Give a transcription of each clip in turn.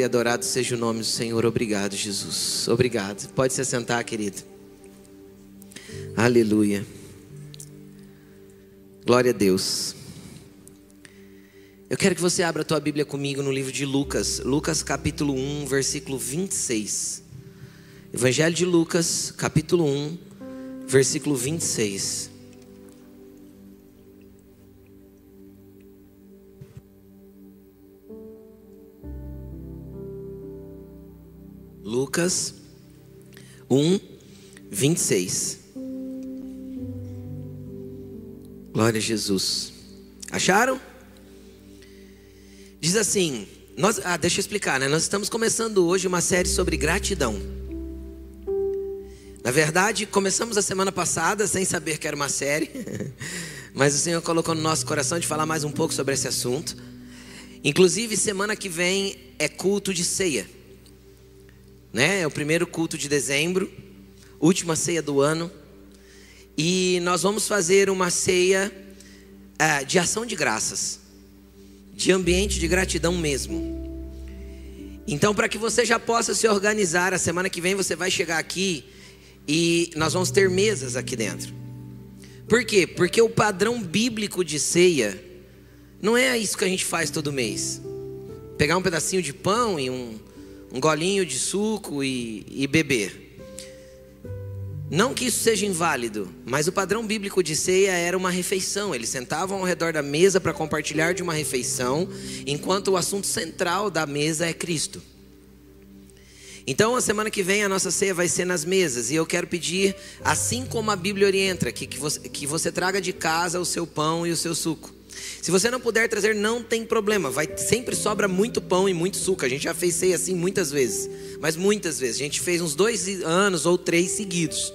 E adorado seja o nome do Senhor. Obrigado, Jesus. Obrigado. Pode se sentar, querido. Aleluia. Glória a Deus. Eu quero que você abra a tua Bíblia comigo no livro de Lucas, Lucas capítulo 1, versículo 26. Evangelho de Lucas, capítulo 1, versículo 26. Lucas 1, 26. Glória a Jesus. Acharam? Diz assim: nós, ah, deixa eu explicar, né? Nós estamos começando hoje uma série sobre gratidão. Na verdade, começamos a semana passada sem saber que era uma série, mas o Senhor colocou no nosso coração de falar mais um pouco sobre esse assunto. Inclusive, semana que vem é culto de ceia né? É o primeiro culto de dezembro, última ceia do ano. E nós vamos fazer uma ceia é, de ação de graças, de ambiente de gratidão mesmo. Então, para que você já possa se organizar, a semana que vem você vai chegar aqui e nós vamos ter mesas aqui dentro. Por quê? Porque o padrão bíblico de ceia não é isso que a gente faz todo mês. Pegar um pedacinho de pão e um, um golinho de suco e, e beber. Não que isso seja inválido, mas o padrão bíblico de ceia era uma refeição. Eles sentavam ao redor da mesa para compartilhar de uma refeição, enquanto o assunto central da mesa é Cristo. Então, a semana que vem a nossa ceia vai ser nas mesas, e eu quero pedir, assim como a Bíblia orienta, que, que, você, que você traga de casa o seu pão e o seu suco. Se você não puder trazer, não tem problema. Vai sempre sobra muito pão e muito suco. A gente já fez ceia assim muitas vezes, mas muitas vezes. A gente fez uns dois anos ou três seguidos.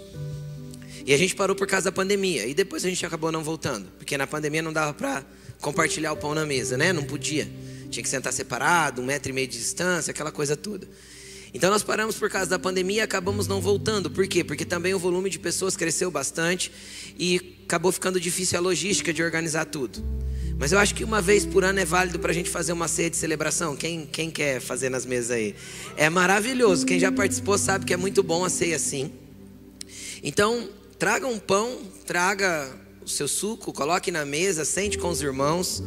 E a gente parou por causa da pandemia. E depois a gente acabou não voltando, porque na pandemia não dava para compartilhar o pão na mesa, né? Não podia. Tinha que sentar separado, um metro e meio de distância, aquela coisa toda. Então nós paramos por causa da pandemia e acabamos não voltando. Por quê? Porque também o volume de pessoas cresceu bastante e acabou ficando difícil a logística de organizar tudo. Mas eu acho que uma vez por ano é válido para a gente fazer uma ceia de celebração. Quem, quem quer fazer nas mesas aí? É maravilhoso. Quem já participou sabe que é muito bom a ceia assim. Então, traga um pão, traga o seu suco, coloque na mesa, sente com os irmãos.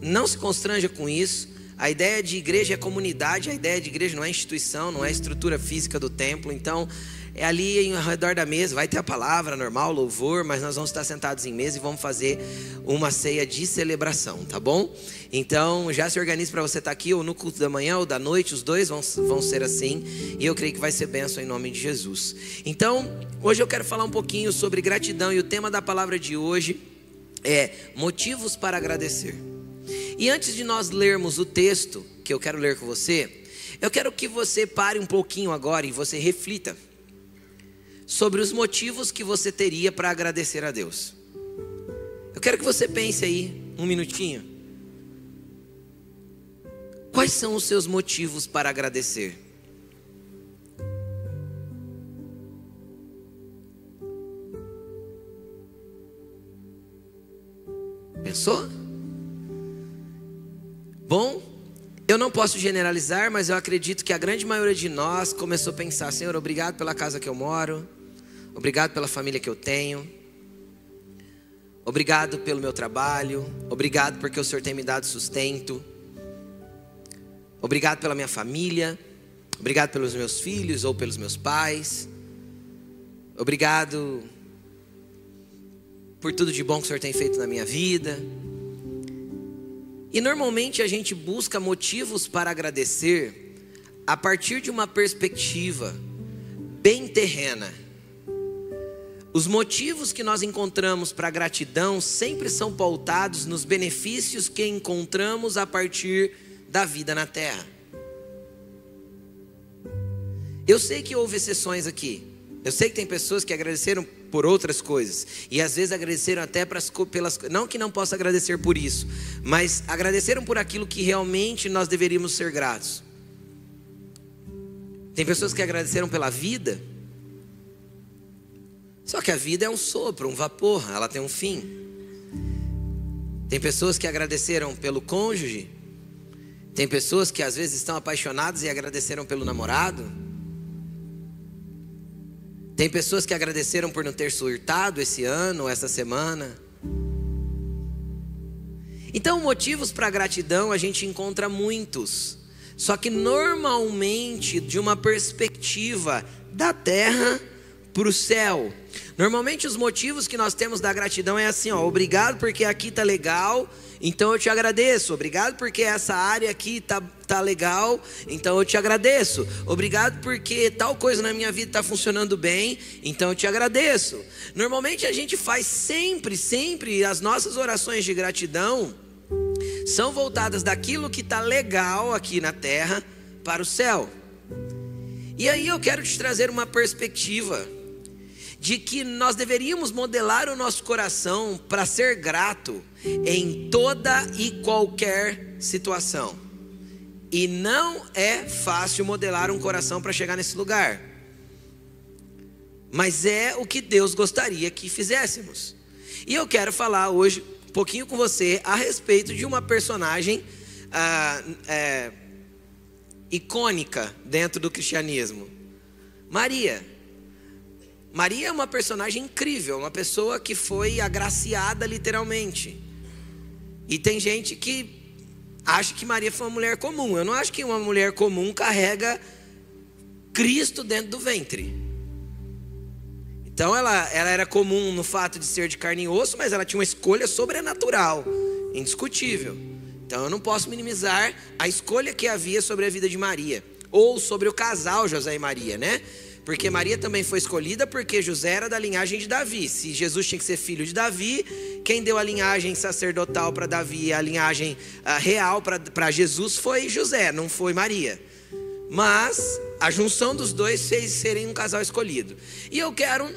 Não se constranja com isso. A ideia de igreja é comunidade, a ideia de igreja não é instituição, não é estrutura física do templo. Então, é ali ao redor da mesa, vai ter a palavra normal, louvor, mas nós vamos estar sentados em mesa e vamos fazer uma ceia de celebração, tá bom? Então já se organize para você estar aqui, ou no culto da manhã ou da noite, os dois vão, vão ser assim, e eu creio que vai ser bênção em nome de Jesus. Então, hoje eu quero falar um pouquinho sobre gratidão, e o tema da palavra de hoje é motivos para agradecer. E antes de nós lermos o texto que eu quero ler com você, eu quero que você pare um pouquinho agora e você reflita sobre os motivos que você teria para agradecer a Deus. Eu quero que você pense aí um minutinho. Quais são os seus motivos para agradecer? Pensou? Bom, eu não posso generalizar, mas eu acredito que a grande maioria de nós começou a pensar: Senhor, obrigado pela casa que eu moro, Obrigado pela família que eu tenho. Obrigado pelo meu trabalho. Obrigado porque o Senhor tem me dado sustento. Obrigado pela minha família. Obrigado pelos meus filhos ou pelos meus pais. Obrigado por tudo de bom que o Senhor tem feito na minha vida. E normalmente a gente busca motivos para agradecer a partir de uma perspectiva bem terrena. Os motivos que nós encontramos para gratidão sempre são pautados nos benefícios que encontramos a partir da vida na terra. Eu sei que houve exceções aqui. Eu sei que tem pessoas que agradeceram por outras coisas. E às vezes agradeceram até pelas, pelas. Não que não possa agradecer por isso, mas agradeceram por aquilo que realmente nós deveríamos ser gratos. Tem pessoas que agradeceram pela vida só que a vida é um sopro, um vapor, ela tem um fim. Tem pessoas que agradeceram pelo cônjuge, Tem pessoas que às vezes estão apaixonadas e agradeceram pelo namorado. Tem pessoas que agradeceram por não ter surtado esse ano, essa semana. Então, motivos para gratidão a gente encontra muitos. Só que normalmente de uma perspectiva da terra para o céu. Normalmente os motivos que nós temos da gratidão é assim, ó, obrigado porque aqui tá legal, então eu te agradeço. Obrigado porque essa área aqui tá, tá legal, então eu te agradeço. Obrigado porque tal coisa na minha vida está funcionando bem, então eu te agradeço. Normalmente a gente faz sempre, sempre as nossas orações de gratidão são voltadas daquilo que está legal aqui na terra para o céu. E aí eu quero te trazer uma perspectiva de que nós deveríamos modelar o nosso coração para ser grato em toda e qualquer situação. E não é fácil modelar um coração para chegar nesse lugar. Mas é o que Deus gostaria que fizéssemos. E eu quero falar hoje um pouquinho com você a respeito de uma personagem ah, é, icônica dentro do cristianismo. Maria. Maria é uma personagem incrível, uma pessoa que foi agraciada literalmente. E tem gente que acha que Maria foi uma mulher comum. Eu não acho que uma mulher comum carrega Cristo dentro do ventre. Então ela, ela era comum no fato de ser de carne e osso, mas ela tinha uma escolha sobrenatural, indiscutível. Então eu não posso minimizar a escolha que havia sobre a vida de Maria, ou sobre o casal José e Maria, né? Porque Maria também foi escolhida porque José era da linhagem de Davi. Se Jesus tinha que ser filho de Davi, quem deu a linhagem sacerdotal para Davi, a linhagem uh, real para Jesus foi José, não foi Maria. Mas a junção dos dois fez serem um casal escolhido. E eu quero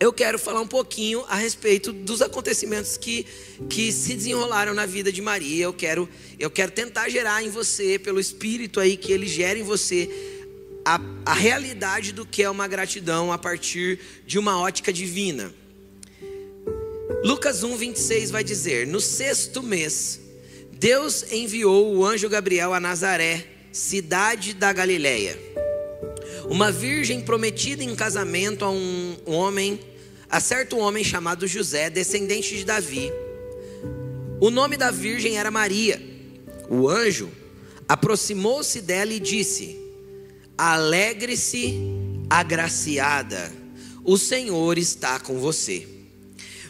eu quero falar um pouquinho a respeito dos acontecimentos que, que se desenrolaram na vida de Maria. Eu quero, eu quero tentar gerar em você, pelo Espírito aí, que ele gere em você a, a realidade do que é uma gratidão a partir de uma ótica divina. Lucas 1, 26 vai dizer: No sexto mês, Deus enviou o anjo Gabriel a Nazaré, cidade da Galileia. Uma virgem prometida em casamento a um homem, a certo homem chamado José, descendente de Davi. O nome da virgem era Maria. O anjo aproximou-se dela e disse: Alegre-se, agraciada, o Senhor está com você.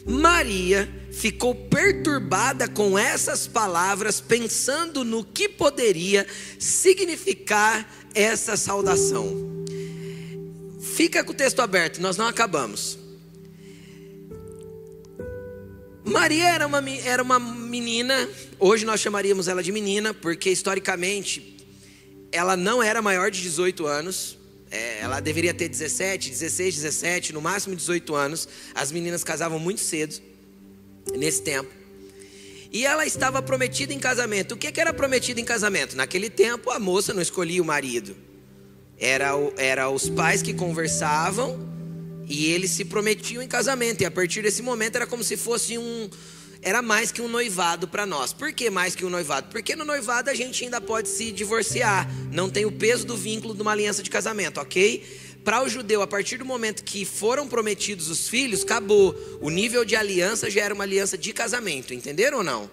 Maria ficou perturbada com essas palavras, pensando no que poderia significar essa saudação. Fica com o texto aberto, nós não acabamos. Maria era uma, era uma menina, hoje nós chamaríamos ela de menina, porque historicamente ela não era maior de 18 anos. É, ela deveria ter 17, 16, 17, no máximo 18 anos. As meninas casavam muito cedo, nesse tempo. E ela estava prometida em casamento. O que, que era prometida em casamento? Naquele tempo, a moça não escolhia o marido. Era, era os pais que conversavam e eles se prometiam em casamento. E a partir desse momento era como se fosse um, era mais que um noivado para nós. Por que mais que um noivado? Porque no noivado a gente ainda pode se divorciar, não tem o peso do vínculo de uma aliança de casamento, ok? Para o judeu, a partir do momento que foram prometidos os filhos, acabou. O nível de aliança já era uma aliança de casamento, entenderam ou não?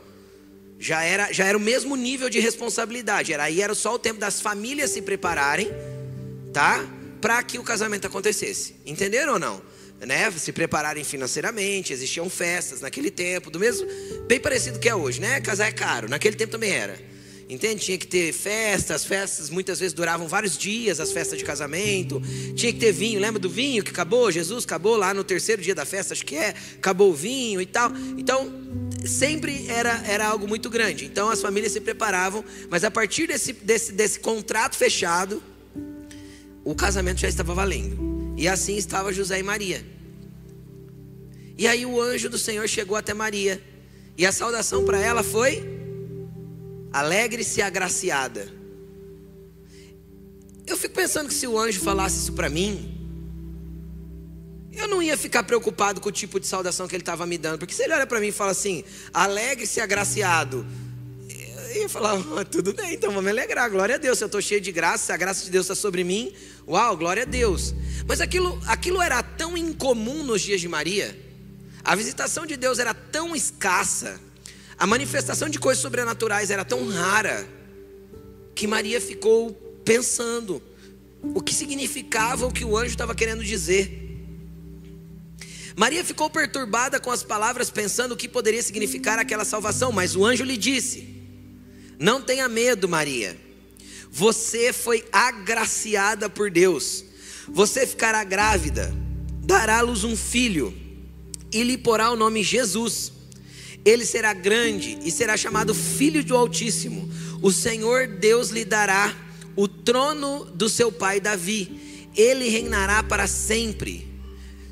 Já era, já era o mesmo nível de responsabilidade. Era aí era só o tempo das famílias se prepararem, tá? Para que o casamento acontecesse. Entenderam ou não? Né, se prepararem financeiramente, existiam festas naquele tempo, do mesmo, bem parecido que é hoje, né? Casar é caro, naquele tempo também era. Entende? Tinha que ter festas, festas muitas vezes duravam vários dias, as festas de casamento. Tinha que ter vinho, lembra do vinho que acabou? Jesus acabou lá no terceiro dia da festa, acho que é, acabou o vinho e tal. Então, sempre era, era algo muito grande. Então, as famílias se preparavam, mas a partir desse, desse, desse contrato fechado, o casamento já estava valendo. E assim estava José e Maria. E aí o anjo do Senhor chegou até Maria. E a saudação para ela foi: alegre-se agraciada. Eu fico pensando que se o anjo falasse isso para mim, eu não ia ficar preocupado com o tipo de saudação que ele estava me dando. Porque se ele olha para mim e fala assim: alegre-se agraciado. Ia falar, oh, tudo bem, então vamos me alegrar, glória a Deus. Eu estou cheio de graça, a graça de Deus está sobre mim, uau, glória a Deus. Mas aquilo, aquilo era tão incomum nos dias de Maria, a visitação de Deus era tão escassa, a manifestação de coisas sobrenaturais era tão rara, que Maria ficou pensando o que significava o que o anjo estava querendo dizer. Maria ficou perturbada com as palavras, pensando o que poderia significar aquela salvação, mas o anjo lhe disse: Não tenha medo, Maria, você foi agraciada por Deus, você ficará grávida, dará à luz um filho, e lhe porá o nome Jesus. Ele será grande e será chamado Filho do Altíssimo. O Senhor Deus lhe dará o trono do seu pai Davi. Ele reinará para sempre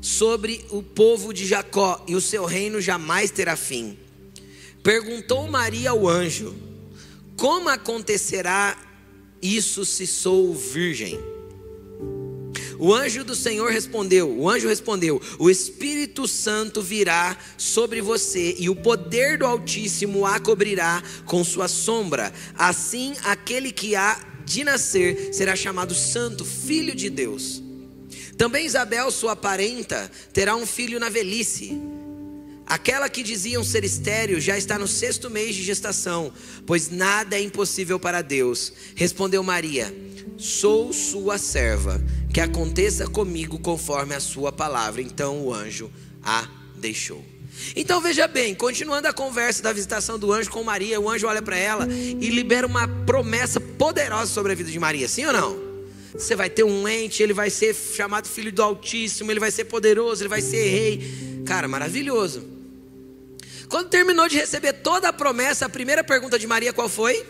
sobre o povo de Jacó, e o seu reino jamais terá fim. Perguntou Maria ao anjo: Como acontecerá isso se sou virgem? O anjo do Senhor respondeu: O anjo respondeu: O Espírito Santo virá sobre você e o poder do Altíssimo a cobrirá com sua sombra. Assim, aquele que há de nascer será chamado Santo, Filho de Deus. Também Isabel, sua parenta, terá um filho na velhice. Aquela que diziam ser estéril já está no sexto mês de gestação, pois nada é impossível para Deus. Respondeu Maria: Sou sua serva, que aconteça comigo conforme a sua palavra. Então o anjo a deixou. Então veja bem, continuando a conversa da visitação do anjo com Maria, o anjo olha para ela e libera uma promessa poderosa sobre a vida de Maria, sim ou não? Você vai ter um ente, ele vai ser chamado filho do Altíssimo, ele vai ser poderoso, ele vai ser rei. Cara, maravilhoso. Quando terminou de receber toda a promessa, a primeira pergunta de Maria qual foi?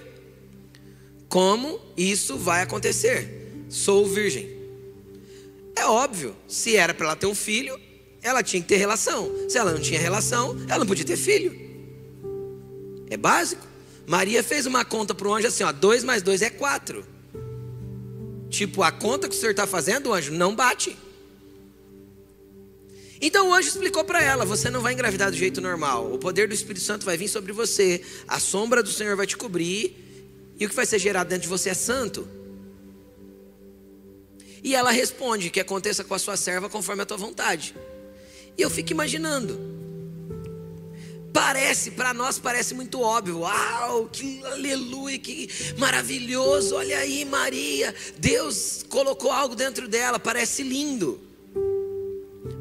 Como isso vai acontecer? Sou virgem. É óbvio, se era para ela ter um filho, ela tinha que ter relação. Se ela não tinha relação, ela não podia ter filho. É básico. Maria fez uma conta para o anjo assim: ó, 2 mais 2 é 4. Tipo, a conta que o senhor está fazendo, anjo, não bate. Então o anjo explicou para ela: você não vai engravidar do jeito normal. O poder do Espírito Santo vai vir sobre você, a sombra do Senhor vai te cobrir, e o que vai ser gerado dentro de você é santo. E ela responde: que aconteça com a sua serva conforme a tua vontade. E eu fico imaginando. Parece, para nós parece muito óbvio. Uau, que aleluia, que maravilhoso. Olha aí, Maria. Deus colocou algo dentro dela, parece lindo.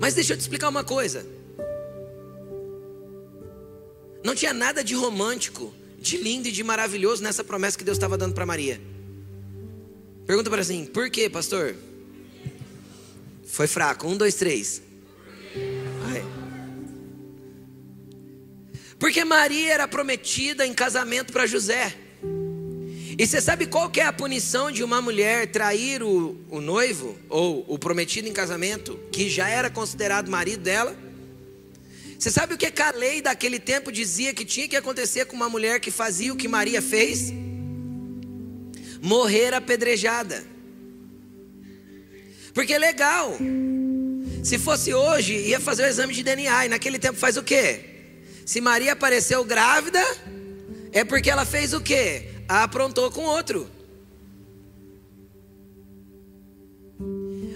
Mas deixa eu te explicar uma coisa. Não tinha nada de romântico, de lindo e de maravilhoso nessa promessa que Deus estava dando para Maria. Pergunta para assim, por quê, pastor? Foi fraco. Um, dois, três. Porque Maria era prometida em casamento para José. E você sabe qual que é a punição de uma mulher trair o, o noivo ou o prometido em casamento, que já era considerado marido dela? Você sabe o que, que a lei daquele tempo dizia que tinha que acontecer com uma mulher que fazia o que Maria fez? Morrer apedrejada. Porque é legal. Se fosse hoje, ia fazer o exame de DNA. E naquele tempo faz o quê? Se Maria apareceu grávida, é porque ela fez o quê? Aprontou com outro.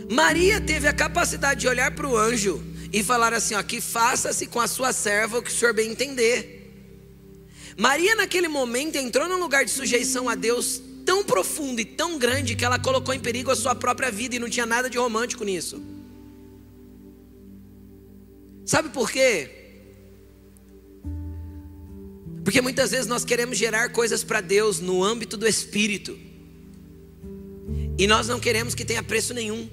Maria teve a capacidade de olhar para o anjo e falar assim: ó, que faça-se com a sua serva o que o senhor bem entender. Maria, naquele momento, entrou num lugar de sujeição a Deus tão profundo e tão grande que ela colocou em perigo a sua própria vida e não tinha nada de romântico nisso. Sabe por quê? Porque muitas vezes nós queremos gerar coisas para Deus no âmbito do espírito. E nós não queremos que tenha preço nenhum.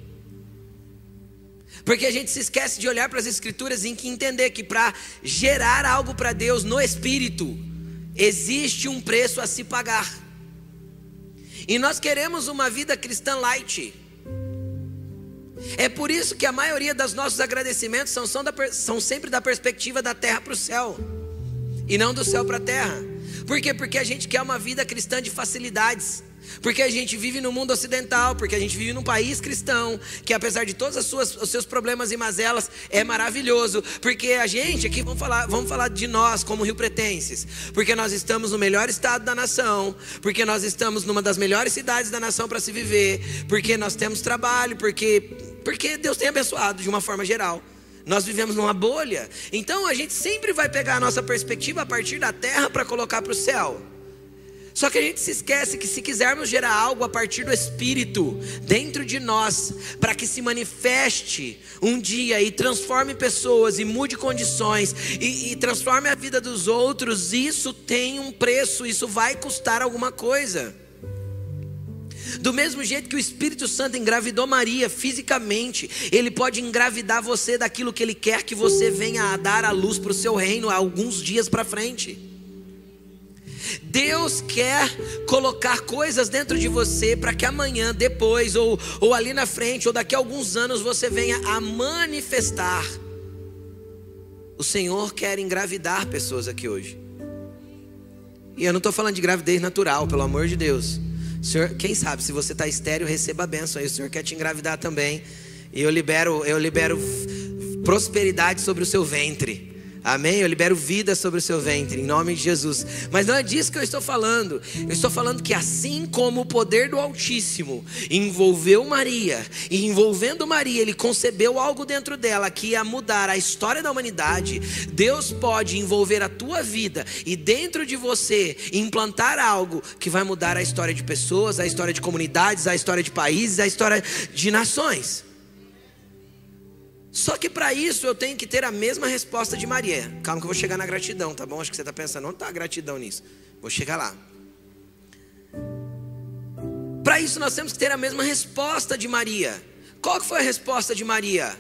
Porque a gente se esquece de olhar para as escrituras e entender que para gerar algo para Deus no espírito, existe um preço a se pagar. E nós queremos uma vida cristã light. É por isso que a maioria dos nossos agradecimentos são, são, da, são sempre da perspectiva da terra para o céu e não do céu para a terra. Por quê? Porque a gente quer uma vida cristã de facilidades. Porque a gente vive no mundo ocidental, porque a gente vive num país cristão, que apesar de todos os seus problemas e mazelas, é maravilhoso. Porque a gente, aqui vamos falar, vamos falar de nós como Rio Pretenses, porque nós estamos no melhor estado da nação, porque nós estamos numa das melhores cidades da nação para se viver, porque nós temos trabalho, porque, porque Deus tem abençoado de uma forma geral. Nós vivemos numa bolha. Então a gente sempre vai pegar a nossa perspectiva a partir da terra para colocar para o céu. Só que a gente se esquece que se quisermos gerar algo a partir do Espírito dentro de nós, para que se manifeste um dia e transforme pessoas e mude condições e, e, transforme a vida dos outros, isso tem um preço, isso vai custar alguma coisa. Do mesmo jeito que o Espírito Santo engravidou Maria fisicamente, ele pode engravidar você daquilo que ele quer que você venha a dar à luz para o seu reino alguns dias para frente. Deus quer colocar coisas dentro de você para que amanhã, depois, ou, ou ali na frente, ou daqui a alguns anos, você venha a manifestar. O Senhor quer engravidar pessoas aqui hoje. E eu não estou falando de gravidez natural, pelo amor de Deus. Senhor, quem sabe, se você está estéreo, receba a bênção aí. O Senhor quer te engravidar também. E eu libero, eu libero prosperidade sobre o seu ventre. Amém? Eu libero vida sobre o seu ventre, em nome de Jesus. Mas não é disso que eu estou falando. Eu estou falando que assim como o poder do Altíssimo envolveu Maria, e envolvendo Maria, ele concebeu algo dentro dela que ia mudar a história da humanidade, Deus pode envolver a tua vida e dentro de você implantar algo que vai mudar a história de pessoas, a história de comunidades, a história de países, a história de nações. Só que para isso eu tenho que ter a mesma resposta de Maria. Calma que eu vou chegar na gratidão, tá bom? Acho que você está pensando, onde está gratidão nisso? Vou chegar lá. Para isso nós temos que ter a mesma resposta de Maria. Qual que foi a resposta de Maria?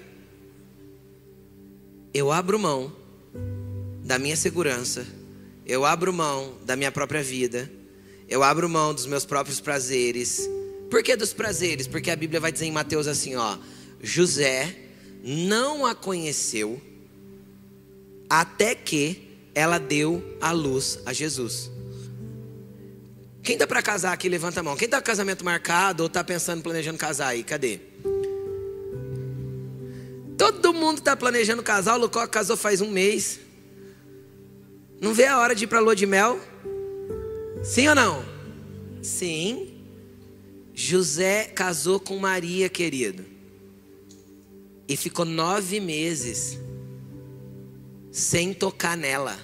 Eu abro mão da minha segurança, eu abro mão da minha própria vida, eu abro mão dos meus próprios prazeres. Por que dos prazeres? Porque a Bíblia vai dizer em Mateus assim, ó, José não a conheceu até que ela deu a luz a Jesus. Quem está para casar aqui, levanta a mão. Quem está com casamento marcado ou está pensando, planejando casar aí? Cadê? Todo mundo está planejando casar. O Lucó casou faz um mês. Não vê a hora de ir para lua de mel? Sim ou não? Sim. José casou com Maria, querido e ficou nove meses sem tocar nela,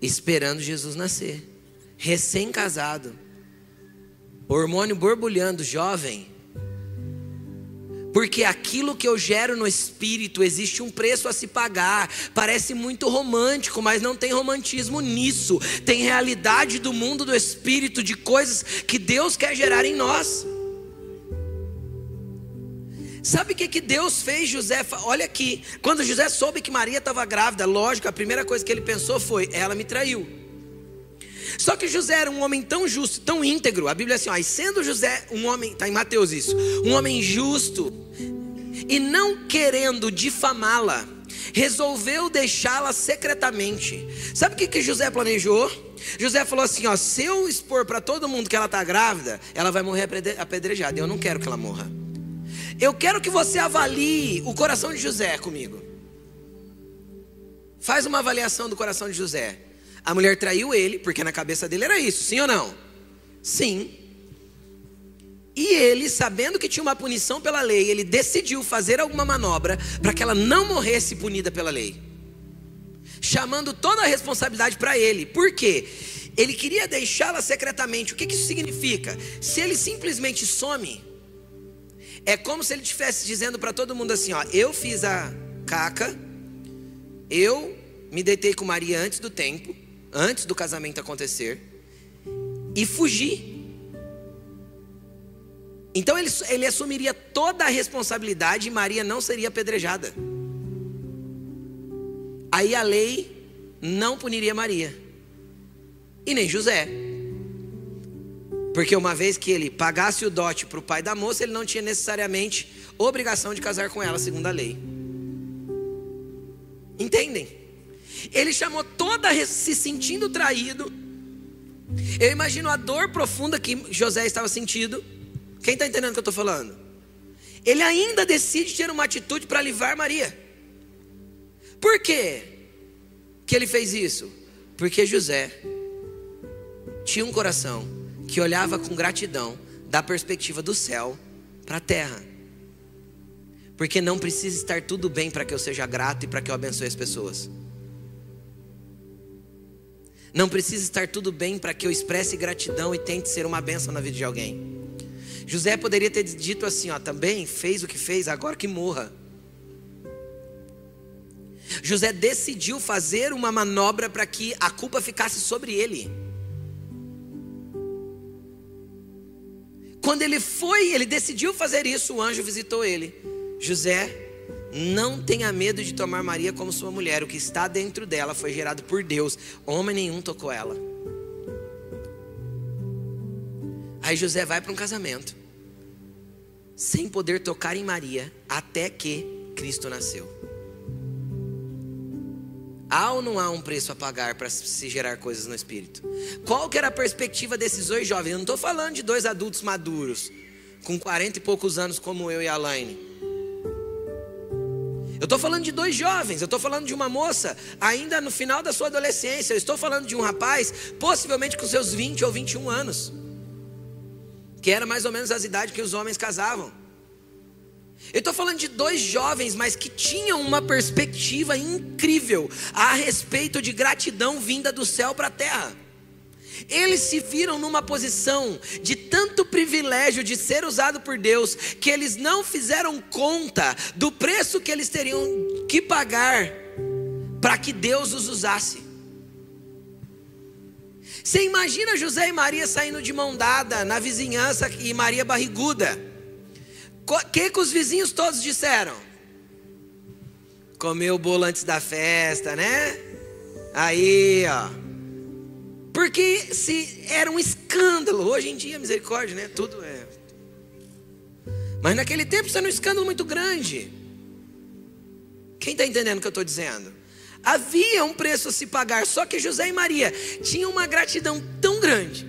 esperando Jesus nascer, recém-casado, hormônio borbulhando, jovem. Porque aquilo que eu gero no espírito existe um preço a se pagar. Parece muito romântico, mas não tem romantismo nisso. Tem realidade do mundo do espírito, de coisas que Deus quer gerar em nós. Sabe o que, que Deus fez José? Olha aqui, quando José soube que Maria estava grávida, lógico, a primeira coisa que ele pensou foi: ela me traiu. Só que José era um homem tão justo, tão íntegro. A Bíblia é assim, ó, e sendo José um homem, está em Mateus isso, um homem justo, e não querendo difamá-la, resolveu deixá-la secretamente. Sabe o que, que José planejou? José falou assim: ó, se eu expor para todo mundo que ela está grávida, ela vai morrer apedrejada. Eu não quero que ela morra. Eu quero que você avalie o coração de José comigo. Faz uma avaliação do coração de José. A mulher traiu ele, porque na cabeça dele era isso, sim ou não? Sim. E ele, sabendo que tinha uma punição pela lei, ele decidiu fazer alguma manobra para que ela não morresse punida pela lei. Chamando toda a responsabilidade para ele. Por quê? Ele queria deixá-la secretamente. O que, isso significa? Se ele simplesmente some, é como se ele estivesse dizendo para todo mundo assim: ó, eu fiz a caca, eu me deitei com Maria antes do tempo, antes do casamento acontecer, e fugi. Então ele, ele assumiria toda a responsabilidade e Maria não seria apedrejada. Aí a lei não puniria Maria, e nem José. Porque uma vez que ele pagasse o dote para o pai da moça, ele não tinha necessariamente obrigação de casar com ela, segundo a lei. Entendem? Ele chamou toda, se sentindo traído, Eu imagino a dor profunda que José estava sentindo. Quem está entendendo o que eu estou falando? Ele ainda decide ter uma atitude para livrar Maria. Por quê que ele fez isso? Porque José tinha um coração que olhava com gratidão da perspectiva do céu para a terra. Porque não precisa estar tudo bem para que eu seja grato e para que eu abençoe as pessoas. Não precisa estar tudo bem para que eu expresse gratidão e tente ser uma bênção na vida de alguém. José poderia ter dito assim, ó, também fez o que fez, agora que morra. José decidiu fazer uma manobra para que a culpa ficasse sobre ele. Quando ele foi, ele decidiu fazer isso, o anjo visitou ele. José, não tenha medo de tomar Maria como sua mulher. O que está dentro dela foi gerado por Deus. Homem nenhum tocou ela. Aí José vai para um casamento, sem poder tocar em Maria, até que Cristo nasceu. Há ou não há um preço a pagar para se gerar coisas no espírito? Qual que era a perspectiva desses dois jovens? Eu não estou falando de dois adultos maduros, com 40 e poucos anos, como eu e a Laine. Eu estou falando de dois jovens, eu estou falando de uma moça ainda no final da sua adolescência, eu estou falando de um rapaz, possivelmente com seus 20 ou 21 anos, que era mais ou menos as idades que os homens casavam. Eu estou falando de dois jovens, mas que tinham uma perspectiva incrível a respeito de gratidão vinda do céu para a terra. Eles se viram numa posição de tanto privilégio de ser usado por Deus, que eles não fizeram conta do preço que eles teriam que pagar para que Deus os usasse. Você imagina José e Maria saindo de mão dada na vizinhança e Maria barriguda. O que, que os vizinhos todos disseram? Comeu o bolo antes da festa, né? Aí, ó. Porque se era um escândalo, hoje em dia, misericórdia, né? Tudo é. Mas naquele tempo isso era um escândalo muito grande. Quem está entendendo o que eu estou dizendo? Havia um preço a se pagar, só que José e Maria tinham uma gratidão tão grande,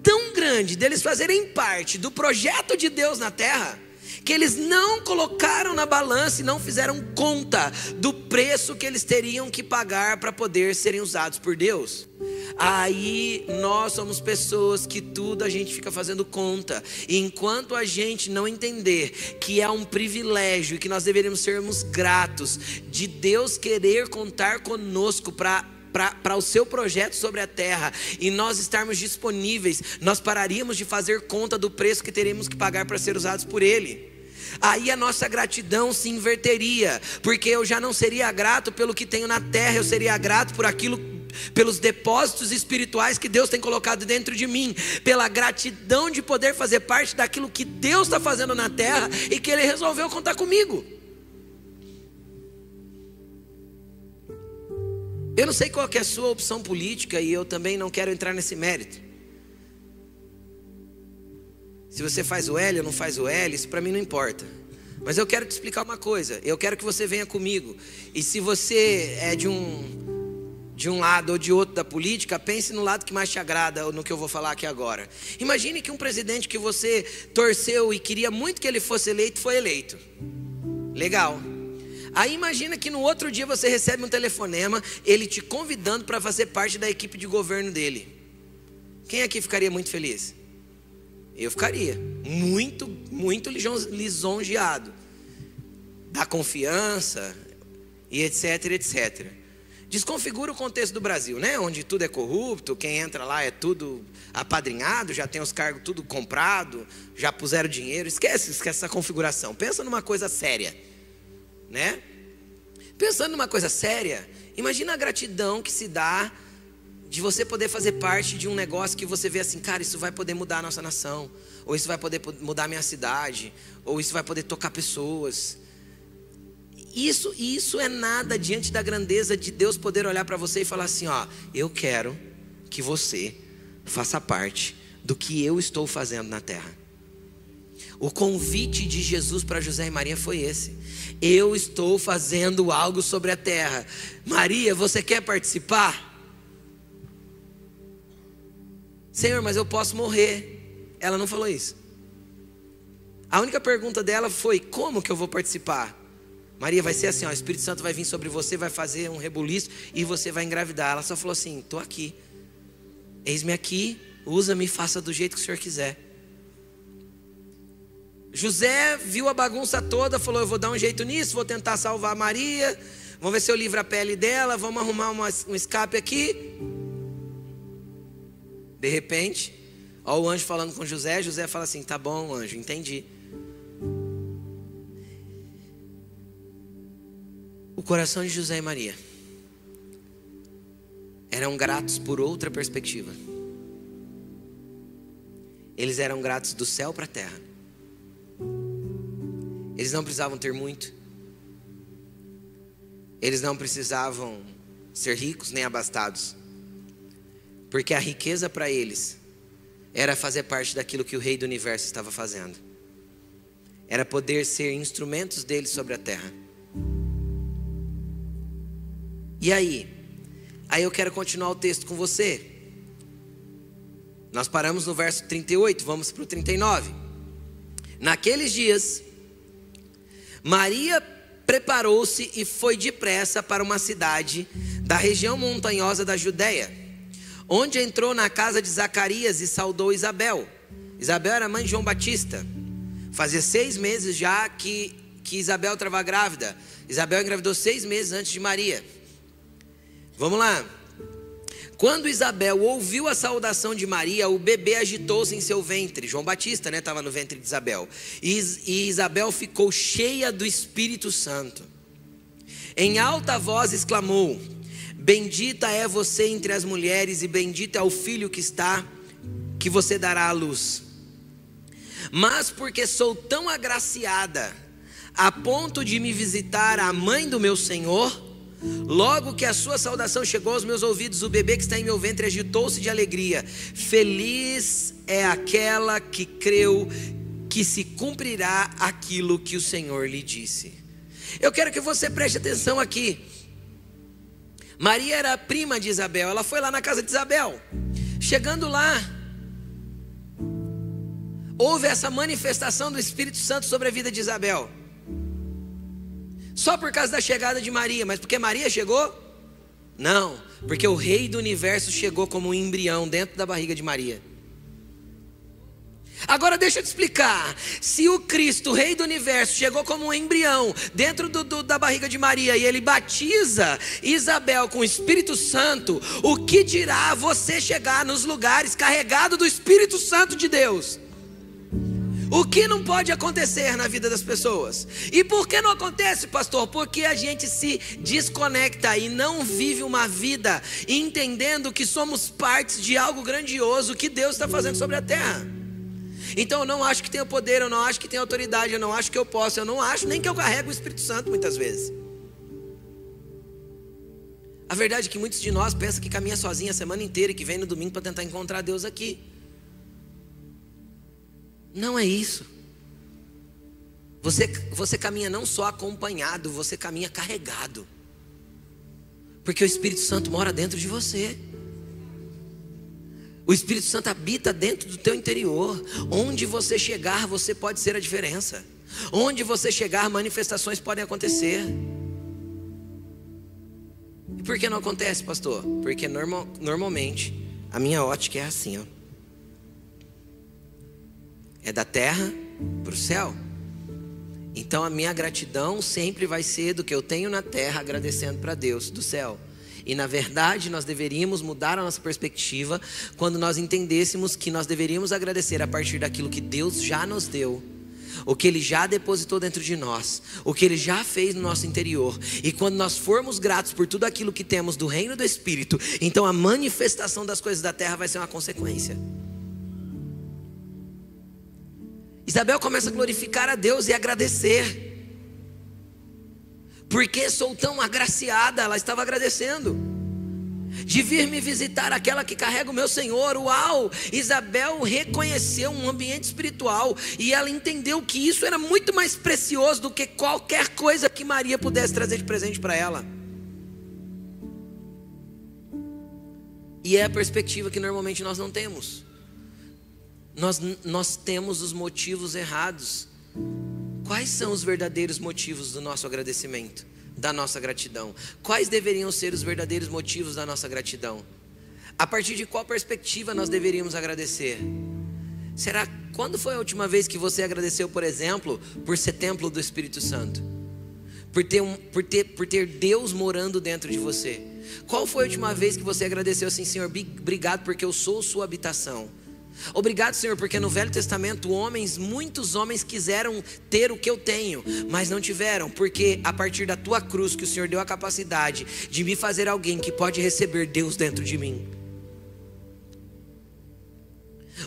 tão grande, deles fazerem parte do projeto de Deus na terra, que eles não colocaram na balança e não fizeram conta do preço que eles teriam que pagar para poder serem usados por Deus. Aí nós somos pessoas que tudo a gente fica fazendo conta. E enquanto a gente não entender que é um privilégio e que nós deveríamos sermos gratos de Deus querer contar conosco para para o seu projeto sobre a terra e nós estarmos disponíveis, nós pararíamos de fazer conta do preço que teremos que pagar para ser usados por Ele. Aí a nossa gratidão se inverteria, porque eu já não seria grato pelo que tenho na terra, eu seria grato por aquilo pelos depósitos espirituais que Deus tem colocado dentro de mim, pela gratidão de poder fazer parte daquilo que Deus está fazendo na terra e que Ele resolveu contar comigo. Eu não sei qual é a sua opção política e eu também não quero entrar nesse mérito. Se você faz o L ou não faz o L, isso para mim não importa. Mas eu quero te explicar uma coisa. Eu quero que você venha comigo. E se você é de um de um lado ou de outro da política, pense no lado que mais te agrada, no que eu vou falar aqui agora. Imagine que um presidente que você torceu e queria muito que ele fosse eleito, foi eleito. Legal. Aí imagina que no outro dia você recebe um telefonema, ele te convidando para fazer parte da equipe de governo dele. Quem aqui ficaria muito feliz? Eu ficaria muito, muito lisonjeado. Da confiança e etc, etc desconfigura o contexto do Brasil, né? Onde tudo é corrupto, quem entra lá é tudo apadrinhado, já tem os cargos tudo comprado, já puseram dinheiro. Esquece, esquece essa configuração. Pensa numa coisa séria, né? Pensando numa coisa séria, imagina a gratidão que se dá de você poder fazer parte de um negócio que você vê assim, cara, isso vai poder mudar a nossa nação, ou isso vai poder mudar a minha cidade, ou isso vai poder tocar pessoas. Isso, isso é nada diante da grandeza de Deus poder olhar para você e falar assim: ó, eu quero que você faça parte do que eu estou fazendo na terra. O convite de Jesus para José e Maria foi esse. Eu estou fazendo algo sobre a terra. Maria, você quer participar? Senhor, mas eu posso morrer. Ela não falou isso. A única pergunta dela foi: como que eu vou participar? Maria vai ser assim: ó, o Espírito Santo vai vir sobre você, vai fazer um rebuliço e você vai engravidar. Ela só falou assim: estou aqui. Eis-me aqui, usa-me, faça do jeito que o Senhor quiser. José viu a bagunça toda, falou: Eu vou dar um jeito nisso, vou tentar salvar Maria. Vamos ver se eu livro a pele dela. Vamos arrumar uma, um escape aqui. De repente, ó, o anjo falando com José. José fala assim: Tá bom, anjo, entendi. O coração de José e Maria eram gratos por outra perspectiva. Eles eram gratos do céu para a terra. Eles não precisavam ter muito. Eles não precisavam ser ricos nem abastados. Porque a riqueza para eles era fazer parte daquilo que o rei do universo estava fazendo. Era poder ser instrumentos dele sobre a terra. E aí? Aí eu quero continuar o texto com você. Nós paramos no verso 38, vamos para o 39. Naqueles dias, Maria preparou-se e foi depressa para uma cidade da região montanhosa da Judéia, onde entrou na casa de Zacarias e saudou Isabel. Isabel era mãe de João Batista. Fazia seis meses já que, que Isabel estava grávida. Isabel engravidou seis meses antes de Maria. Vamos lá. Quando Isabel ouviu a saudação de Maria, o bebê agitou-se em seu ventre. João Batista, né, estava no ventre de Isabel. E, e Isabel ficou cheia do Espírito Santo. Em alta voz exclamou: Bendita é você entre as mulheres e bendito é o filho que está que você dará à luz. Mas porque sou tão agraciada a ponto de me visitar a mãe do meu Senhor, Logo que a sua saudação chegou aos meus ouvidos, o bebê que está em meu ventre agitou-se de alegria. Feliz é aquela que creu que se cumprirá aquilo que o Senhor lhe disse. Eu quero que você preste atenção aqui. Maria era prima de Isabel, ela foi lá na casa de Isabel. Chegando lá, houve essa manifestação do Espírito Santo sobre a vida de Isabel. Só por causa da chegada de Maria, mas porque Maria chegou? Não, porque o rei do universo chegou como um embrião dentro da barriga de Maria. Agora deixa eu te explicar. Se o Cristo, Rei do Universo, chegou como um embrião dentro do, do, da barriga de Maria e ele batiza Isabel com o Espírito Santo, o que dirá você chegar nos lugares carregado do Espírito Santo de Deus? O que não pode acontecer na vida das pessoas? E por que não acontece, pastor? Porque a gente se desconecta e não vive uma vida entendendo que somos partes de algo grandioso que Deus está fazendo sobre a terra. Então eu não acho que tenho poder, eu não acho que tenho autoridade, eu não acho que eu posso, eu não acho nem que eu carrego o Espírito Santo muitas vezes. A verdade é que muitos de nós pensam que caminha sozinho a semana inteira e que vem no domingo para tentar encontrar Deus aqui. Não é isso. Você, você caminha não só acompanhado, você caminha carregado. Porque o Espírito Santo mora dentro de você. O Espírito Santo habita dentro do teu interior. Onde você chegar, você pode ser a diferença. Onde você chegar, manifestações podem acontecer. E por que não acontece, pastor? Porque normal, normalmente a minha ótica é assim, ó. É da terra para o céu. Então a minha gratidão sempre vai ser do que eu tenho na terra, agradecendo para Deus do céu. E na verdade nós deveríamos mudar a nossa perspectiva quando nós entendêssemos que nós deveríamos agradecer a partir daquilo que Deus já nos deu. O que Ele já depositou dentro de nós, o que Ele já fez no nosso interior, e quando nós formos gratos por tudo aquilo que temos do reino do Espírito, então a manifestação das coisas da terra vai ser uma consequência. Isabel começa a glorificar a Deus e agradecer. Porque sou tão agraciada, ela estava agradecendo. De vir me visitar aquela que carrega o meu Senhor. Uau! Isabel reconheceu um ambiente espiritual e ela entendeu que isso era muito mais precioso do que qualquer coisa que Maria pudesse trazer de presente para ela. E é a perspectiva que normalmente nós não temos. Nós, nós temos os motivos errados. Quais são os verdadeiros motivos do nosso agradecimento, da nossa gratidão? Quais deveriam ser os verdadeiros motivos da nossa gratidão? A partir de qual perspectiva nós deveríamos agradecer? Será quando foi a última vez que você agradeceu, por exemplo, por ser templo do Espírito Santo? Por ter, um, por, ter, por ter Deus morando dentro de você? Qual foi a última vez que você agradeceu assim, Senhor, obrigado porque eu sou sua habitação? Obrigado, Senhor, porque no Velho Testamento homens, muitos homens quiseram ter o que eu tenho, mas não tiveram, porque a partir da tua cruz que o Senhor deu a capacidade de me fazer alguém que pode receber Deus dentro de mim.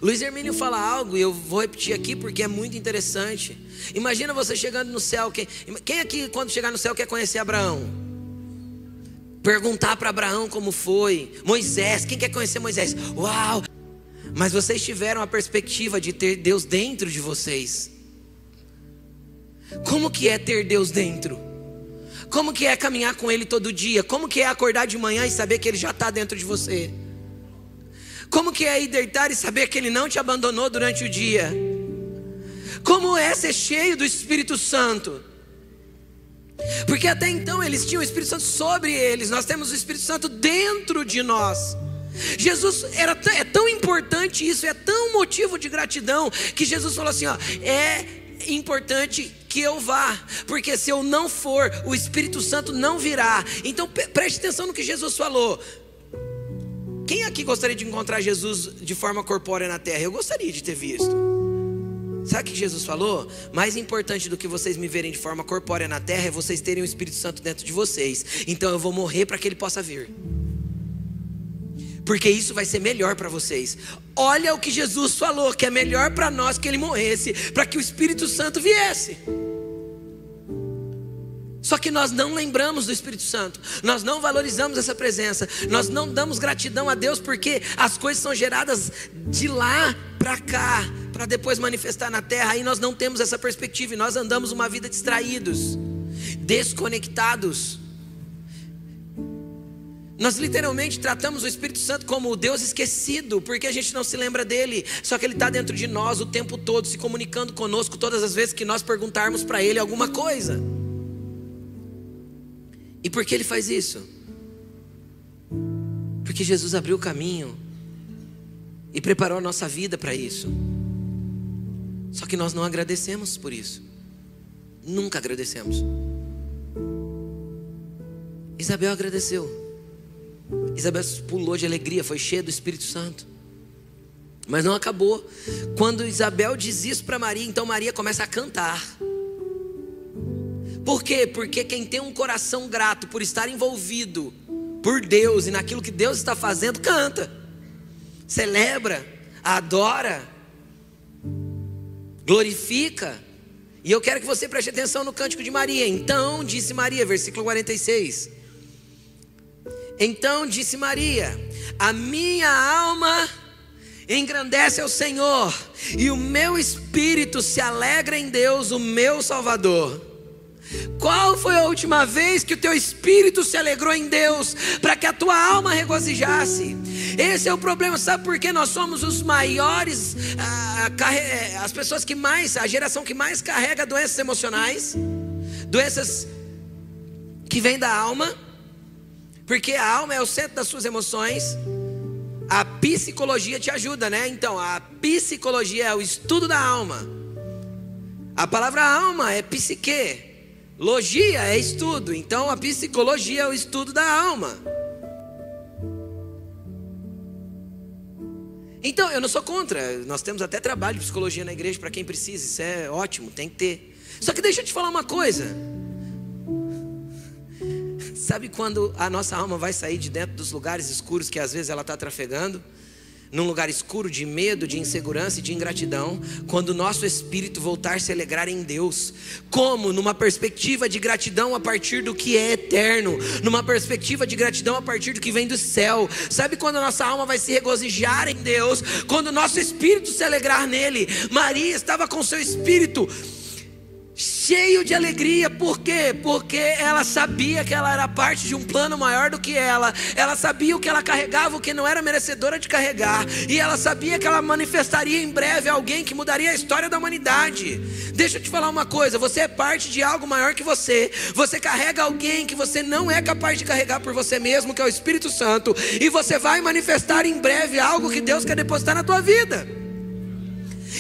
Luiz Hermínio fala algo e eu vou repetir aqui porque é muito interessante. Imagina você chegando no céu. Quem, quem aqui, quando chegar no céu, quer conhecer Abraão? Perguntar para Abraão como foi. Moisés, quem quer conhecer Moisés? Uau! Mas vocês tiveram a perspectiva de ter Deus dentro de vocês. Como que é ter Deus dentro? Como que é caminhar com Ele todo dia? Como que é acordar de manhã e saber que Ele já está dentro de você? Como que é ir deitar e saber que Ele não te abandonou durante o dia? Como é ser cheio do Espírito Santo? Porque até então eles tinham o Espírito Santo sobre eles, nós temos o Espírito Santo dentro de nós. Jesus era é tão importante isso, é tão motivo de gratidão que Jesus falou assim: ó, é importante que eu vá, porque se eu não for, o Espírito Santo não virá. Então preste atenção no que Jesus falou. Quem aqui gostaria de encontrar Jesus de forma corpórea na terra? Eu gostaria de ter visto. Sabe o que Jesus falou? Mais importante do que vocês me verem de forma corpórea na terra é vocês terem o Espírito Santo dentro de vocês. Então eu vou morrer para que ele possa vir. Porque isso vai ser melhor para vocês. Olha o que Jesus falou, que é melhor para nós que ele morresse, para que o Espírito Santo viesse. Só que nós não lembramos do Espírito Santo, nós não valorizamos essa presença, nós não damos gratidão a Deus porque as coisas são geradas de lá para cá, para depois manifestar na terra, aí nós não temos essa perspectiva e nós andamos uma vida distraídos, desconectados. Nós literalmente tratamos o Espírito Santo como o Deus esquecido, porque a gente não se lembra dele, só que ele está dentro de nós o tempo todo, se comunicando conosco todas as vezes que nós perguntarmos para ele alguma coisa. E por que ele faz isso? Porque Jesus abriu o caminho e preparou a nossa vida para isso. Só que nós não agradecemos por isso. Nunca agradecemos. Isabel agradeceu. Isabel pulou de alegria, foi cheia do Espírito Santo. Mas não acabou. Quando Isabel diz isso para Maria, então Maria começa a cantar. Por quê? Porque quem tem um coração grato por estar envolvido por Deus e naquilo que Deus está fazendo, canta, celebra, adora, glorifica. E eu quero que você preste atenção no cântico de Maria. Então disse Maria, versículo 46. Então disse Maria: A minha alma engrandece ao Senhor, e o meu espírito se alegra em Deus, o meu Salvador qual foi a última vez que o teu espírito se alegrou em Deus, para que a tua alma regozijasse? Esse é o problema, sabe por que nós somos os maiores, ah, as pessoas que mais, a geração que mais carrega doenças emocionais, doenças que vêm da alma, porque a alma é o centro das suas emoções. A psicologia te ajuda, né? Então, a psicologia é o estudo da alma. A palavra alma é psique. Logia é estudo, então a psicologia é o estudo da alma. Então, eu não sou contra. Nós temos até trabalho de psicologia na igreja para quem precisa. Isso é ótimo, tem que ter. Só que deixa eu te falar uma coisa. Sabe quando a nossa alma vai sair de dentro dos lugares escuros que às vezes ela está trafegando? num lugar escuro de medo, de insegurança e de ingratidão, quando o nosso espírito voltar a se alegrar em Deus, como numa perspectiva de gratidão a partir do que é eterno, numa perspectiva de gratidão a partir do que vem do céu. Sabe quando a nossa alma vai se regozijar em Deus, quando o nosso espírito se alegrar nele? Maria estava com seu espírito cheio de alegria, por quê? Porque ela sabia que ela era parte de um plano maior do que ela, ela sabia o que ela carregava, o que não era merecedora de carregar, e ela sabia que ela manifestaria em breve alguém que mudaria a história da humanidade. Deixa eu te falar uma coisa: você é parte de algo maior que você, você carrega alguém que você não é capaz de carregar por você mesmo, que é o Espírito Santo, e você vai manifestar em breve algo que Deus quer depositar na tua vida.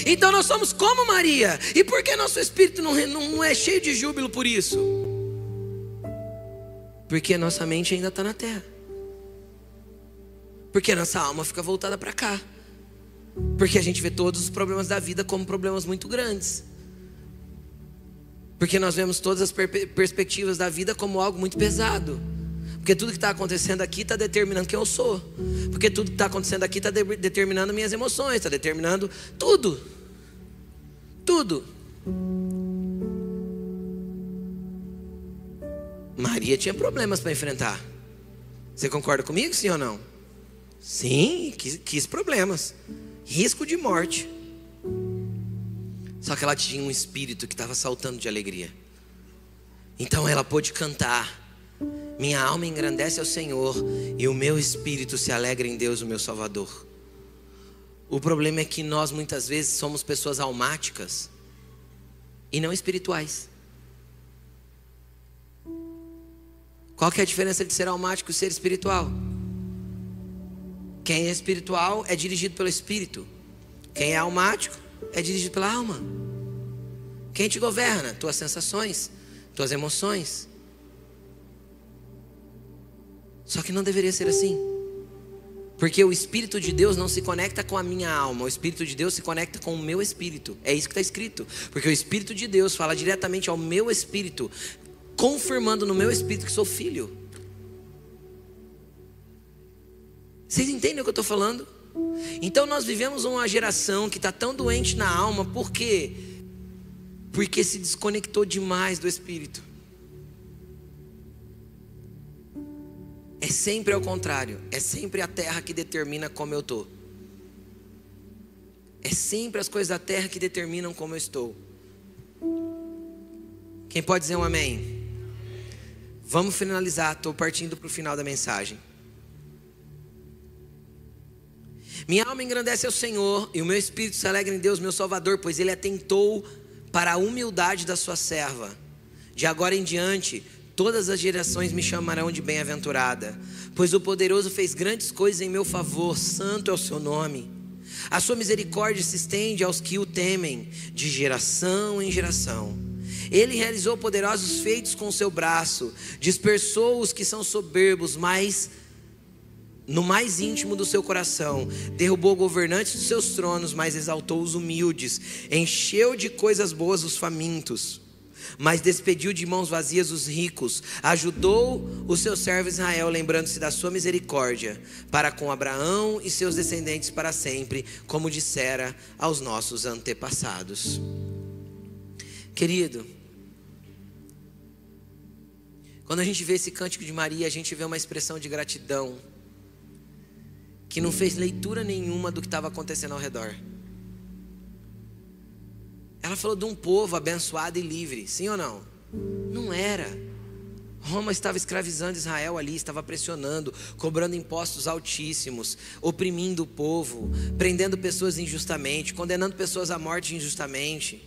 Então nós somos como Maria. E por que nosso espírito não, não é cheio de júbilo por isso? Porque nossa mente ainda está na terra. Porque nossa alma fica voltada para cá. Porque a gente vê todos os problemas da vida como problemas muito grandes. Porque nós vemos todas as per perspectivas da vida como algo muito pesado. Porque tudo que está acontecendo aqui está determinando quem eu sou. Porque tudo que está acontecendo aqui está de determinando minhas emoções, está determinando tudo. Tudo. Maria tinha problemas para enfrentar. Você concorda comigo, sim ou não? Sim, quis, quis problemas. Risco de morte. Só que ela tinha um espírito que estava saltando de alegria. Então ela pôde cantar minha alma engrandece ao Senhor e o meu espírito se alegra em Deus, o meu Salvador. O problema é que nós muitas vezes somos pessoas almáticas e não espirituais. Qual que é a diferença de ser almático e ser espiritual? Quem é espiritual é dirigido pelo espírito. Quem é almático é dirigido pela alma. Quem te governa? Tuas sensações, tuas emoções. Só que não deveria ser assim. Porque o Espírito de Deus não se conecta com a minha alma, o Espírito de Deus se conecta com o meu espírito. É isso que está escrito. Porque o Espírito de Deus fala diretamente ao meu espírito, confirmando no meu espírito que sou filho. Vocês entendem o que eu estou falando? Então nós vivemos uma geração que está tão doente na alma, por quê? Porque se desconectou demais do espírito. É sempre ao contrário. É sempre a terra que determina como eu estou. É sempre as coisas da terra que determinam como eu estou. Quem pode dizer um amém? Vamos finalizar. Estou partindo para o final da mensagem. Minha alma engrandece ao Senhor e o meu espírito se alegra em Deus, meu Salvador, pois Ele atentou para a humildade da sua serva. De agora em diante, Todas as gerações me chamarão de bem-aventurada, pois o poderoso fez grandes coisas em meu favor, santo é o seu nome. A sua misericórdia se estende aos que o temem, de geração em geração. Ele realizou poderosos feitos com o seu braço, dispersou os que são soberbos, mas no mais íntimo do seu coração, derrubou governantes dos seus tronos, mas exaltou os humildes, encheu de coisas boas os famintos mas despediu de mãos vazias os ricos, ajudou o seu servo Israel, lembrando-se da sua misericórdia, para com Abraão e seus descendentes para sempre, como dissera aos nossos antepassados. Querido, quando a gente vê esse cântico de Maria, a gente vê uma expressão de gratidão que não fez leitura nenhuma do que estava acontecendo ao redor. Ela falou de um povo abençoado e livre, sim ou não? Não era. Roma estava escravizando Israel ali, estava pressionando, cobrando impostos altíssimos, oprimindo o povo, prendendo pessoas injustamente, condenando pessoas à morte injustamente.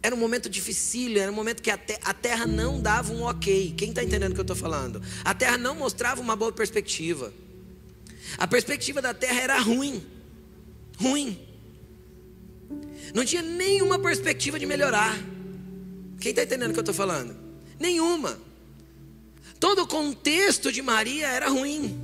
Era um momento difícil, era um momento que a, te a terra não dava um ok. Quem está entendendo o que eu estou falando? A terra não mostrava uma boa perspectiva. A perspectiva da terra era ruim. Ruim. Não tinha nenhuma perspectiva de melhorar. Quem está entendendo o que eu estou falando? Nenhuma. Todo o contexto de Maria era ruim.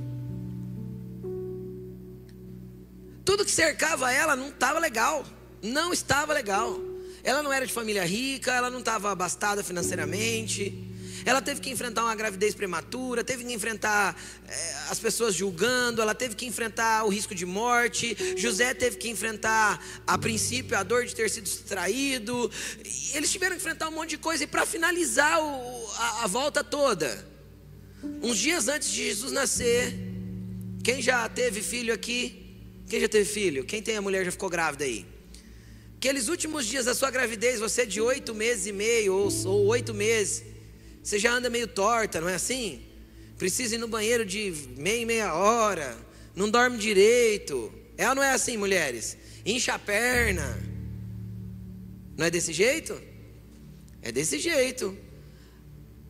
Tudo que cercava ela não estava legal. Não estava legal. Ela não era de família rica, ela não estava abastada financeiramente. Ela teve que enfrentar uma gravidez prematura, teve que enfrentar é, as pessoas julgando, ela teve que enfrentar o risco de morte. José teve que enfrentar, a princípio, a dor de ter sido traído. Eles tiveram que enfrentar um monte de coisa. E para finalizar o, a, a volta toda, uns dias antes de Jesus nascer, quem já teve filho aqui? Quem já teve filho? Quem tem a mulher já ficou grávida aí? Aqueles últimos dias da sua gravidez, você de oito meses e meio ou oito meses, você já anda meio torta, não é assim? Precisa ir no banheiro de meia e meia hora, não dorme direito. É ou não é assim, mulheres? Incha a perna. Não é desse jeito? É desse jeito.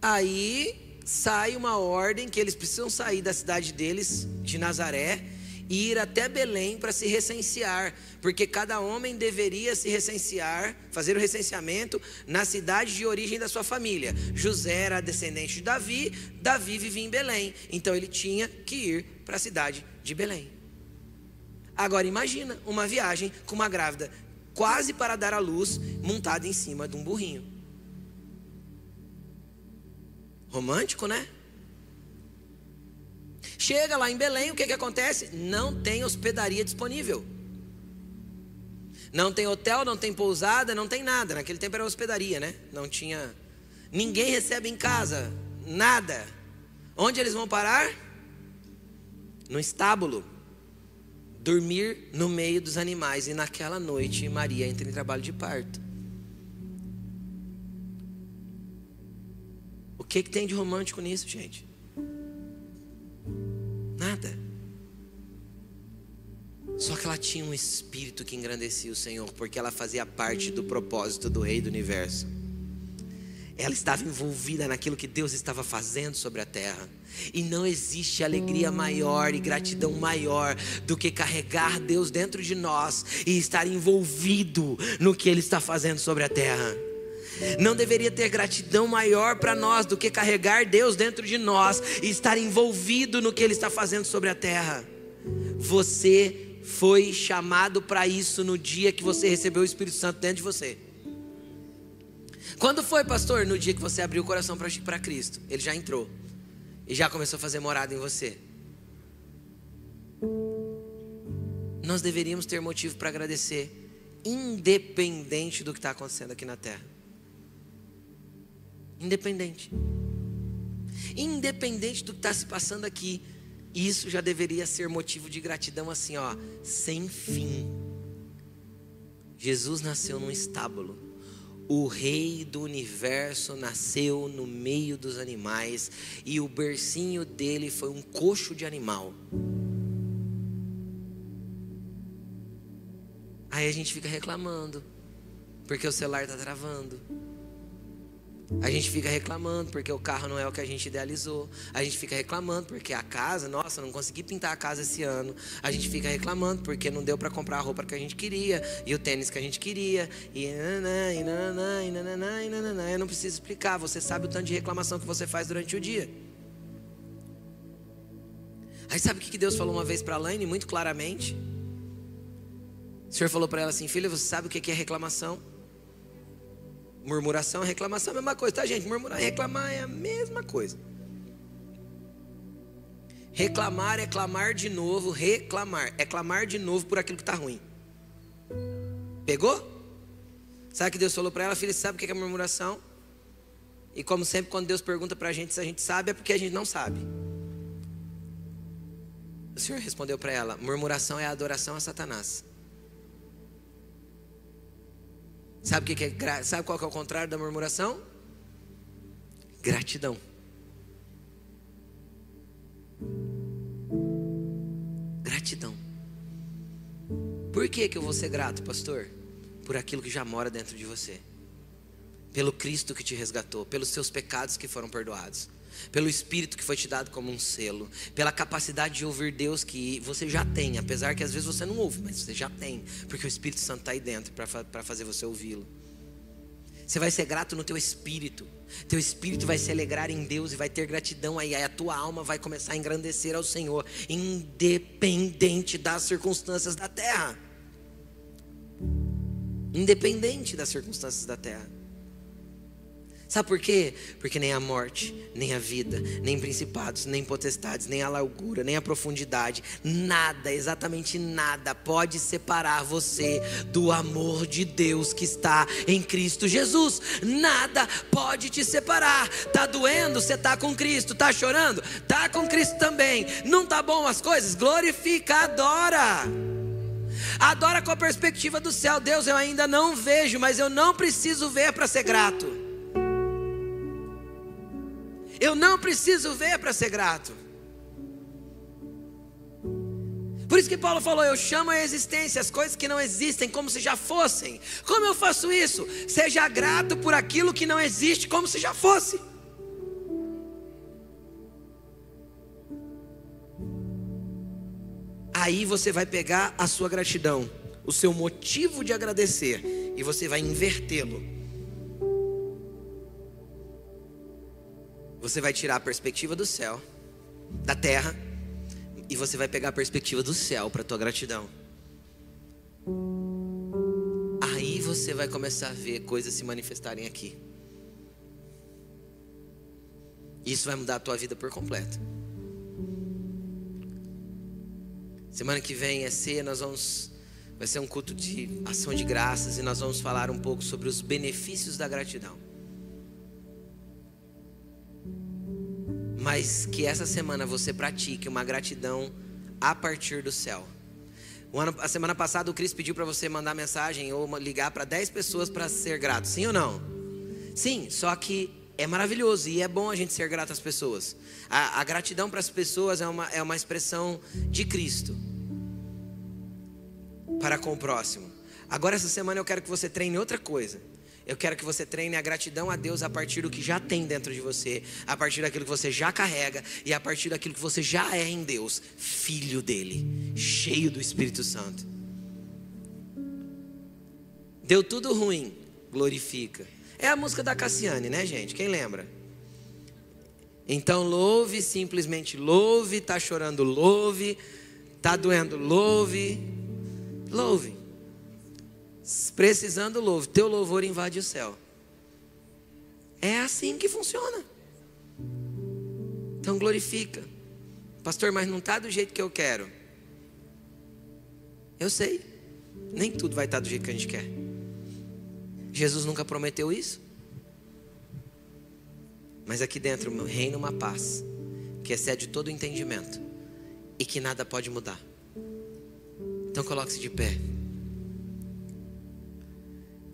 Aí sai uma ordem que eles precisam sair da cidade deles, de Nazaré, e ir até Belém para se recensear, porque cada homem deveria se recensear, fazer o recenseamento na cidade de origem da sua família. José era descendente de Davi, Davi vivia em Belém, então ele tinha que ir para a cidade de Belém. Agora imagina uma viagem com uma grávida quase para dar à luz, montada em cima de um burrinho. Romântico, né? Chega lá em Belém, o que, que acontece? Não tem hospedaria disponível. Não tem hotel, não tem pousada, não tem nada. Naquele tempo era hospedaria, né? Não tinha. Ninguém recebe em casa, nada. Onde eles vão parar? No estábulo. Dormir no meio dos animais. E naquela noite, Maria entra em trabalho de parto. O que, que tem de romântico nisso, gente? Nada. Só que ela tinha um espírito que engrandecia o Senhor, porque ela fazia parte do propósito do Rei do Universo. Ela estava envolvida naquilo que Deus estava fazendo sobre a terra. E não existe alegria maior e gratidão maior do que carregar Deus dentro de nós e estar envolvido no que Ele está fazendo sobre a terra. Não deveria ter gratidão maior para nós do que carregar Deus dentro de nós e estar envolvido no que Ele está fazendo sobre a terra. Você foi chamado para isso no dia que você recebeu o Espírito Santo dentro de você. Quando foi, pastor? No dia que você abriu o coração para Cristo. Ele já entrou e já começou a fazer morada em você. Nós deveríamos ter motivo para agradecer, independente do que está acontecendo aqui na terra. Independente. Independente do que está se passando aqui, isso já deveria ser motivo de gratidão, assim, ó, sem fim. Jesus nasceu num estábulo. O rei do universo nasceu no meio dos animais e o bercinho dele foi um coxo de animal. Aí a gente fica reclamando, porque o celular está travando. A gente fica reclamando porque o carro não é o que a gente idealizou. A gente fica reclamando porque a casa, nossa, não consegui pintar a casa esse ano. A gente fica reclamando porque não deu para comprar a roupa que a gente queria e o tênis que a gente queria. E nananã. Eu não preciso explicar, você sabe o tanto de reclamação que você faz durante o dia. Aí sabe o que Deus falou uma vez para a Laine, muito claramente? O Senhor falou para ela assim: Filha, você sabe o que é reclamação? Murmuração, reclamação é a mesma coisa, tá, gente? Murmurar e reclamar é a mesma coisa. Reclamar é clamar de novo, reclamar é clamar de novo por aquilo que está ruim. Pegou? Sabe que Deus falou para ela, filha, sabe o que é murmuração? E como sempre, quando Deus pergunta para a gente se a gente sabe, é porque a gente não sabe. O Senhor respondeu para ela: murmuração é adoração a Satanás. Sabe, o que é, sabe qual é o contrário da murmuração? Gratidão. Gratidão. Por que, que eu vou ser grato, pastor? Por aquilo que já mora dentro de você. Pelo Cristo que te resgatou, pelos seus pecados que foram perdoados pelo Espírito que foi te dado como um selo, pela capacidade de ouvir Deus que você já tem, apesar que às vezes você não ouve, mas você já tem, porque o Espírito Santo está aí dentro para fazer você ouvi-lo. Você vai ser grato no teu espírito. Teu espírito vai se alegrar em Deus e vai ter gratidão aí. Aí a tua alma vai começar a engrandecer ao Senhor, independente das circunstâncias da terra. Independente das circunstâncias da terra. Sabe por quê? Porque nem a morte, nem a vida, nem principados, nem potestades, nem a largura, nem a profundidade, nada, exatamente nada pode separar você do amor de Deus que está em Cristo Jesus. Nada pode te separar. Tá doendo? Você tá com Cristo. Tá chorando? Tá com Cristo também. Não tá bom as coisas? Glorifica, adora. Adora com a perspectiva do céu. Deus, eu ainda não vejo, mas eu não preciso ver para ser grato. Eu não preciso ver para ser grato. Por isso que Paulo falou: Eu chamo a existência as coisas que não existem como se já fossem. Como eu faço isso? Seja grato por aquilo que não existe como se já fosse. Aí você vai pegar a sua gratidão, o seu motivo de agradecer, e você vai invertê-lo. Você vai tirar a perspectiva do céu, da terra, e você vai pegar a perspectiva do céu para tua gratidão. Aí você vai começar a ver coisas se manifestarem aqui. Isso vai mudar a tua vida por completo. Semana que vem é ser, nós vamos vai ser um culto de ação de graças e nós vamos falar um pouco sobre os benefícios da gratidão. Mas que essa semana você pratique uma gratidão a partir do céu. Ano, a semana passada o Cris pediu para você mandar mensagem ou ligar para 10 pessoas para ser grato. Sim ou não? Sim, só que é maravilhoso e é bom a gente ser grato às pessoas. A, a gratidão para as pessoas é uma, é uma expressão de Cristo para com o próximo. Agora, essa semana eu quero que você treine outra coisa. Eu quero que você treine a gratidão a Deus a partir do que já tem dentro de você, a partir daquilo que você já carrega e a partir daquilo que você já é em Deus, filho dele, cheio do Espírito Santo. Deu tudo ruim, glorifica. É a música da Cassiane, né, gente? Quem lembra? Então louve, simplesmente louve, tá chorando, louve, tá doendo, louve, louve. Precisando, louve. Teu louvor invade o céu. É assim que funciona. Então glorifica. Pastor, mas não está do jeito que eu quero. Eu sei. Nem tudo vai estar tá do jeito que a gente quer. Jesus nunca prometeu isso. Mas aqui dentro reina uma paz que excede todo o entendimento e que nada pode mudar. Então coloque-se de pé.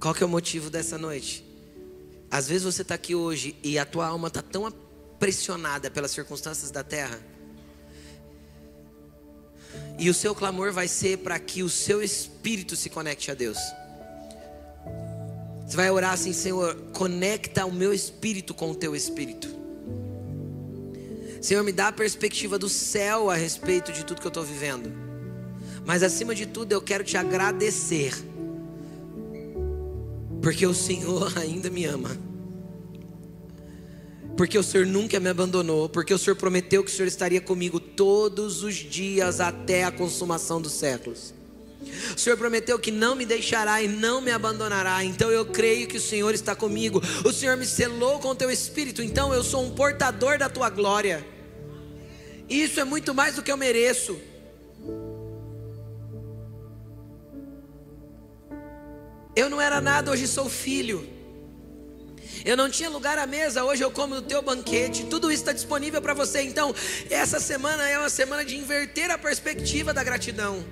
Qual que é o motivo dessa noite? Às vezes você está aqui hoje e a tua alma está tão pressionada pelas circunstâncias da terra. E o seu clamor vai ser para que o seu espírito se conecte a Deus. Você vai orar assim, Senhor, conecta o meu espírito com o teu espírito. Senhor, me dá a perspectiva do céu a respeito de tudo que eu estou vivendo. Mas acima de tudo, eu quero te agradecer, porque o Senhor ainda me ama, porque o Senhor nunca me abandonou, porque o Senhor prometeu que o Senhor estaria comigo todos os dias até a consumação dos séculos. O Senhor prometeu que não me deixará e não me abandonará. Então eu creio que o Senhor está comigo. O Senhor me selou com o teu espírito. Então eu sou um portador da tua glória. Isso é muito mais do que eu mereço. Eu não era nada, hoje sou filho. Eu não tinha lugar à mesa, hoje eu como no teu banquete. Tudo isso está disponível para você. Então, essa semana é uma semana de inverter a perspectiva da gratidão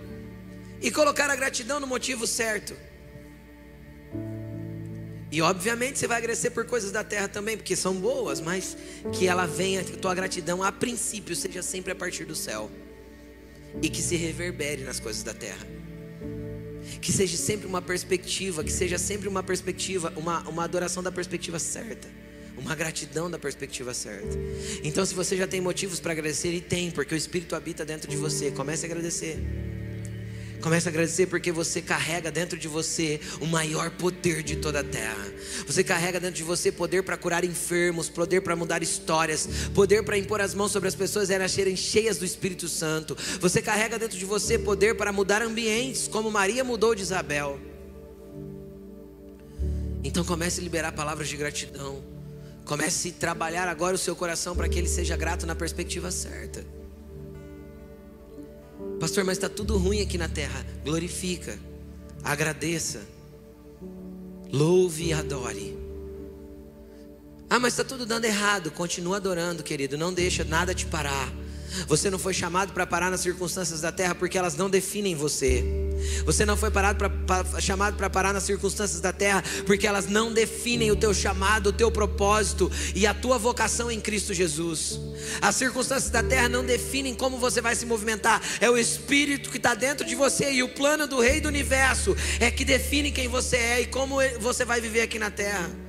e colocar a gratidão no motivo certo. E obviamente você vai agradecer por coisas da terra também, porque são boas, mas que ela venha, que tua gratidão a princípio seja sempre a partir do céu e que se reverbere nas coisas da terra. Que seja sempre uma perspectiva, que seja sempre uma perspectiva, uma, uma adoração da perspectiva certa, uma gratidão da perspectiva certa. Então, se você já tem motivos para agradecer, e tem, porque o Espírito habita dentro de você, comece a agradecer. Comece a agradecer porque você carrega dentro de você o maior poder de toda a terra. Você carrega dentro de você poder para curar enfermos, poder para mudar histórias, poder para impor as mãos sobre as pessoas e elas serem cheias do Espírito Santo. Você carrega dentro de você poder para mudar ambientes, como Maria mudou de Isabel. Então comece a liberar palavras de gratidão. Comece a trabalhar agora o seu coração para que ele seja grato na perspectiva certa. Pastor, mas está tudo ruim aqui na terra. Glorifica, agradeça, louve e adore. Ah, mas está tudo dando errado. Continua adorando, querido. Não deixa nada te parar. Você não foi chamado para parar nas circunstâncias da terra porque elas não definem você. Você não foi parado pra, pra, chamado para parar nas circunstâncias da terra, porque elas não definem o teu chamado, o teu propósito e a tua vocação em Cristo Jesus. As circunstâncias da terra não definem como você vai se movimentar, é o Espírito que está dentro de você e o plano do Rei do Universo é que define quem você é e como você vai viver aqui na terra.